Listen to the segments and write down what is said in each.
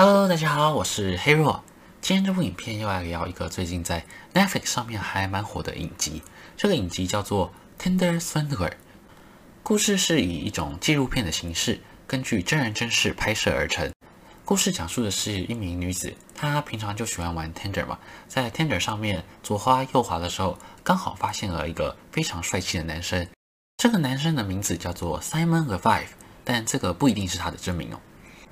Hello，大家好，我是黑若。今天这部影片又来聊一个最近在 Netflix 上面还蛮火的影集。这个影集叫做《Tender Swindler》，故事是以一种纪录片的形式，根据真人真事拍摄而成。故事讲述的是一名女子，她平常就喜欢玩 Tinder 嘛，在 Tinder 上面左滑右滑的时候，刚好发现了一个非常帅气的男生。这个男生的名字叫做 Simon Levive，但这个不一定是他的真名哦。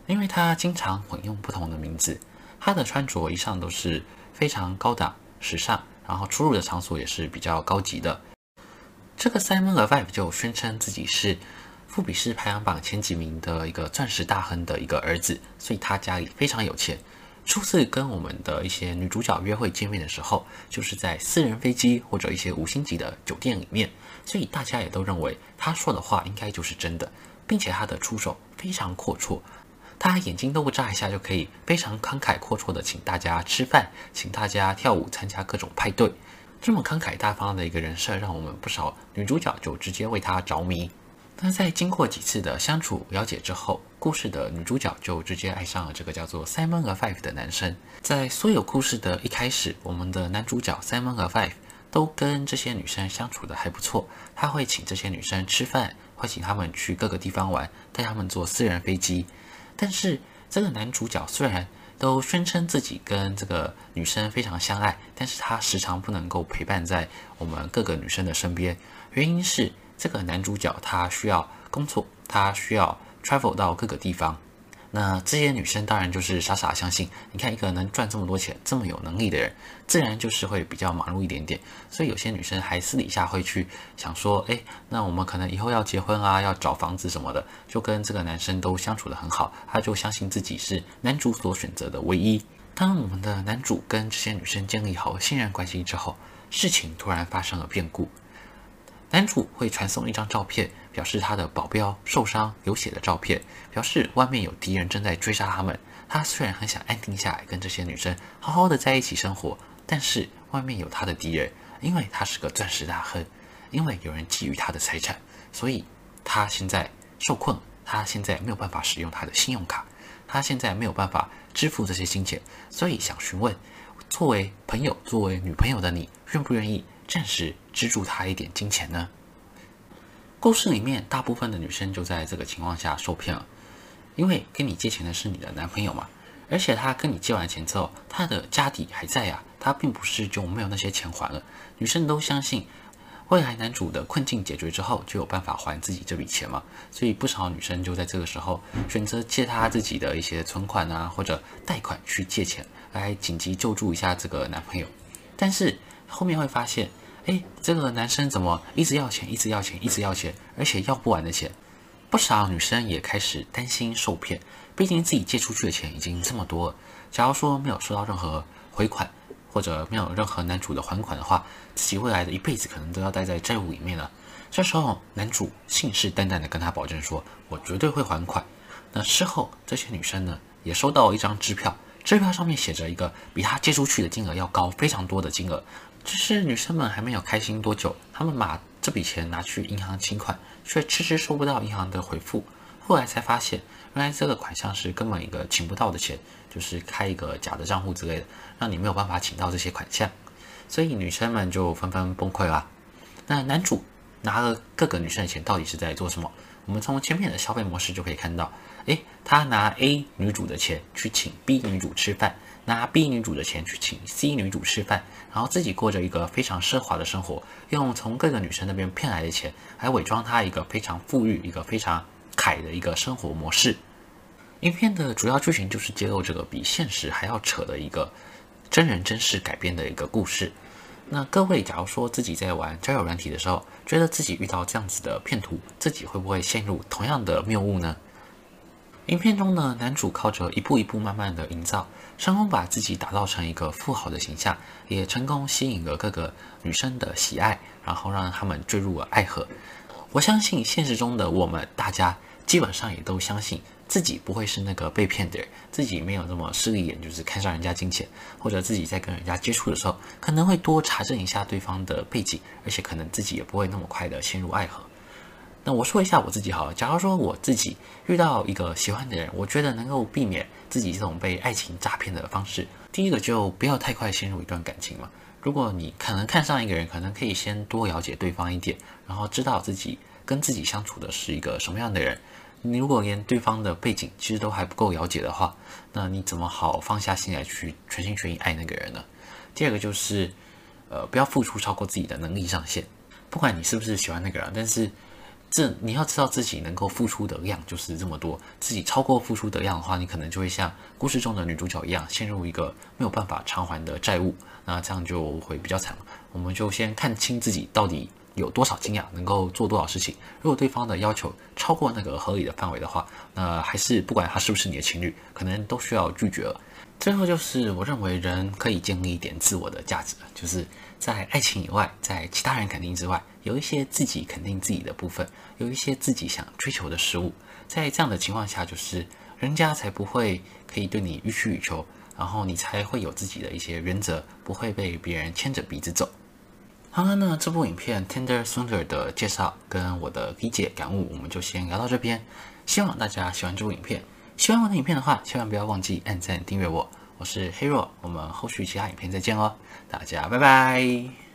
因为他经常混用不同的名字，他的穿着一向都是非常高档、时尚，然后出入的场所也是比较高级的。这个 Simon Leviev 就宣称自己是富比士排行榜前几名的一个钻石大亨的一个儿子，所以他家里非常有钱。初次跟我们的一些女主角约会见面的时候，就是在私人飞机或者一些五星级的酒店里面，所以大家也都认为他说的话应该就是真的，并且他的出手非常阔绰。他眼睛都不眨一下就可以非常慷慨阔绰的请大家吃饭，请大家跳舞，参加各种派对。这么慷慨大方的一个人设，让我们不少女主角就直接为他着迷。那在经过几次的相处了解之后，故事的女主角就直接爱上了这个叫做 Simon 和 Five 的男生。在所有故事的一开始，我们的男主角 Simon 和 Five 都跟这些女生相处得还不错，他会请这些女生吃饭，会请他们去各个地方玩，带他们坐私人飞机。但是这个男主角虽然都宣称自己跟这个女生非常相爱，但是他时常不能够陪伴在我们各个女生的身边。原因是这个男主角他需要工作，他需要 travel 到各个地方。那这些女生当然就是傻傻相信，你看一个能赚这么多钱、这么有能力的人，自然就是会比较忙碌一点点。所以有些女生还私底下会去想说，哎，那我们可能以后要结婚啊，要找房子什么的，就跟这个男生都相处得很好，她就相信自己是男主所选择的唯一。当我们的男主跟这些女生建立好信任关系之后，事情突然发生了变故。男主会传送一张照片，表示他的保镖受伤流血的照片，表示外面有敌人正在追杀他们。他虽然很想安定下来，跟这些女生好好的在一起生活，但是外面有他的敌人，因为他是个钻石大亨，因为有人觊觎他的财产，所以他现在受困。他现在没有办法使用他的信用卡，他现在没有办法支付这些金钱，所以想询问，作为朋友、作为女朋友的你，愿不愿意？暂时资助他一点金钱呢？故事里面大部分的女生就在这个情况下受骗了，因为跟你借钱的是你的男朋友嘛，而且他跟你借完钱之后，他的家底还在呀，他并不是就没有那些钱还了。女生都相信，未来男主的困境解决之后，就有办法还自己这笔钱嘛，所以不少女生就在这个时候选择借他自己的一些存款啊，或者贷款去借钱来紧急救助一下这个男朋友，但是。后面会发现，哎，这个男生怎么一直要钱，一直要钱，一直要钱，而且要不完的钱。不少女生也开始担心受骗，毕竟自己借出去的钱已经这么多了。假如说没有收到任何回款，或者没有任何男主的还款的话，自己未来的一辈子可能都要待在债务里面了。这时候，男主信誓旦旦地跟她保证说：“我绝对会还款。”那事后，这些女生呢，也收到了一张支票，支票上面写着一个比他借出去的金额要高非常多的金额。只是女生们还没有开心多久，她们把这笔钱拿去银行请款，却迟迟收不到银行的回复。后来才发现，原来这个款项是根本一个请不到的钱，就是开一个假的账户之类的，让你没有办法请到这些款项。所以女生们就纷纷崩溃了。那男主拿了各个女生的钱，到底是在做什么？我们从前面的消费模式就可以看到，诶，他拿 A 女主的钱去请 B 女主吃饭。拿 B 女主的钱去请 C 女主吃饭，然后自己过着一个非常奢华的生活，用从各个女生那边骗来的钱来伪装他一个非常富裕、一个非常凯的一个生活模式。影片的主要剧情就是揭露这个比现实还要扯的一个真人真事改编的一个故事。那各位，假如说自己在玩交友软体的时候，觉得自己遇到这样子的骗徒，自己会不会陷入同样的谬误呢？影片中呢，男主靠着一步一步慢慢的营造，成功把自己打造成一个富豪的形象，也成功吸引了各个女生的喜爱，然后让他们坠入了爱河。我相信现实中的我们大家基本上也都相信自己不会是那个被骗的人，自己没有那么势利眼，就是看上人家金钱，或者自己在跟人家接触的时候，可能会多查证一下对方的背景，而且可能自己也不会那么快的陷入爱河。那我说一下我自己好了。假如说我自己遇到一个喜欢的人，我觉得能够避免自己这种被爱情诈骗的方式，第一个就不要太快陷入一段感情嘛。如果你可能看上一个人，可能可以先多了解对方一点，然后知道自己跟自己相处的是一个什么样的人。你如果连对方的背景其实都还不够了解的话，那你怎么好放下心来去全心全意爱那个人呢？第二个就是，呃，不要付出超过自己的能力上限。不管你是不是喜欢那个人，但是。这你要知道自己能够付出的量就是这么多，自己超过付出的量的话，你可能就会像故事中的女主角一样，陷入一个没有办法偿还的债务，那这样就会比较惨。我们就先看清自己到底有多少斤两，能够做多少事情。如果对方的要求超过那个合理的范围的话，那还是不管他是不是你的情侣，可能都需要拒绝了。最后就是，我认为人可以建立一点自我的价值，就是在爱情以外，在其他人肯定之外，有一些自己肯定自己的部分，有一些自己想追求的事物。在这样的情况下，就是人家才不会可以对你予取予求，然后你才会有自己的一些原则，不会被别人牵着鼻子走。好了，那这部影片《Tinder Swindler》的介绍跟我的理解感悟，我们就先聊到这边。希望大家喜欢这部影片。喜欢我的影片的话，千万不要忘记按赞订阅我。我是黑若，我们后续其他影片再见哦，大家拜拜。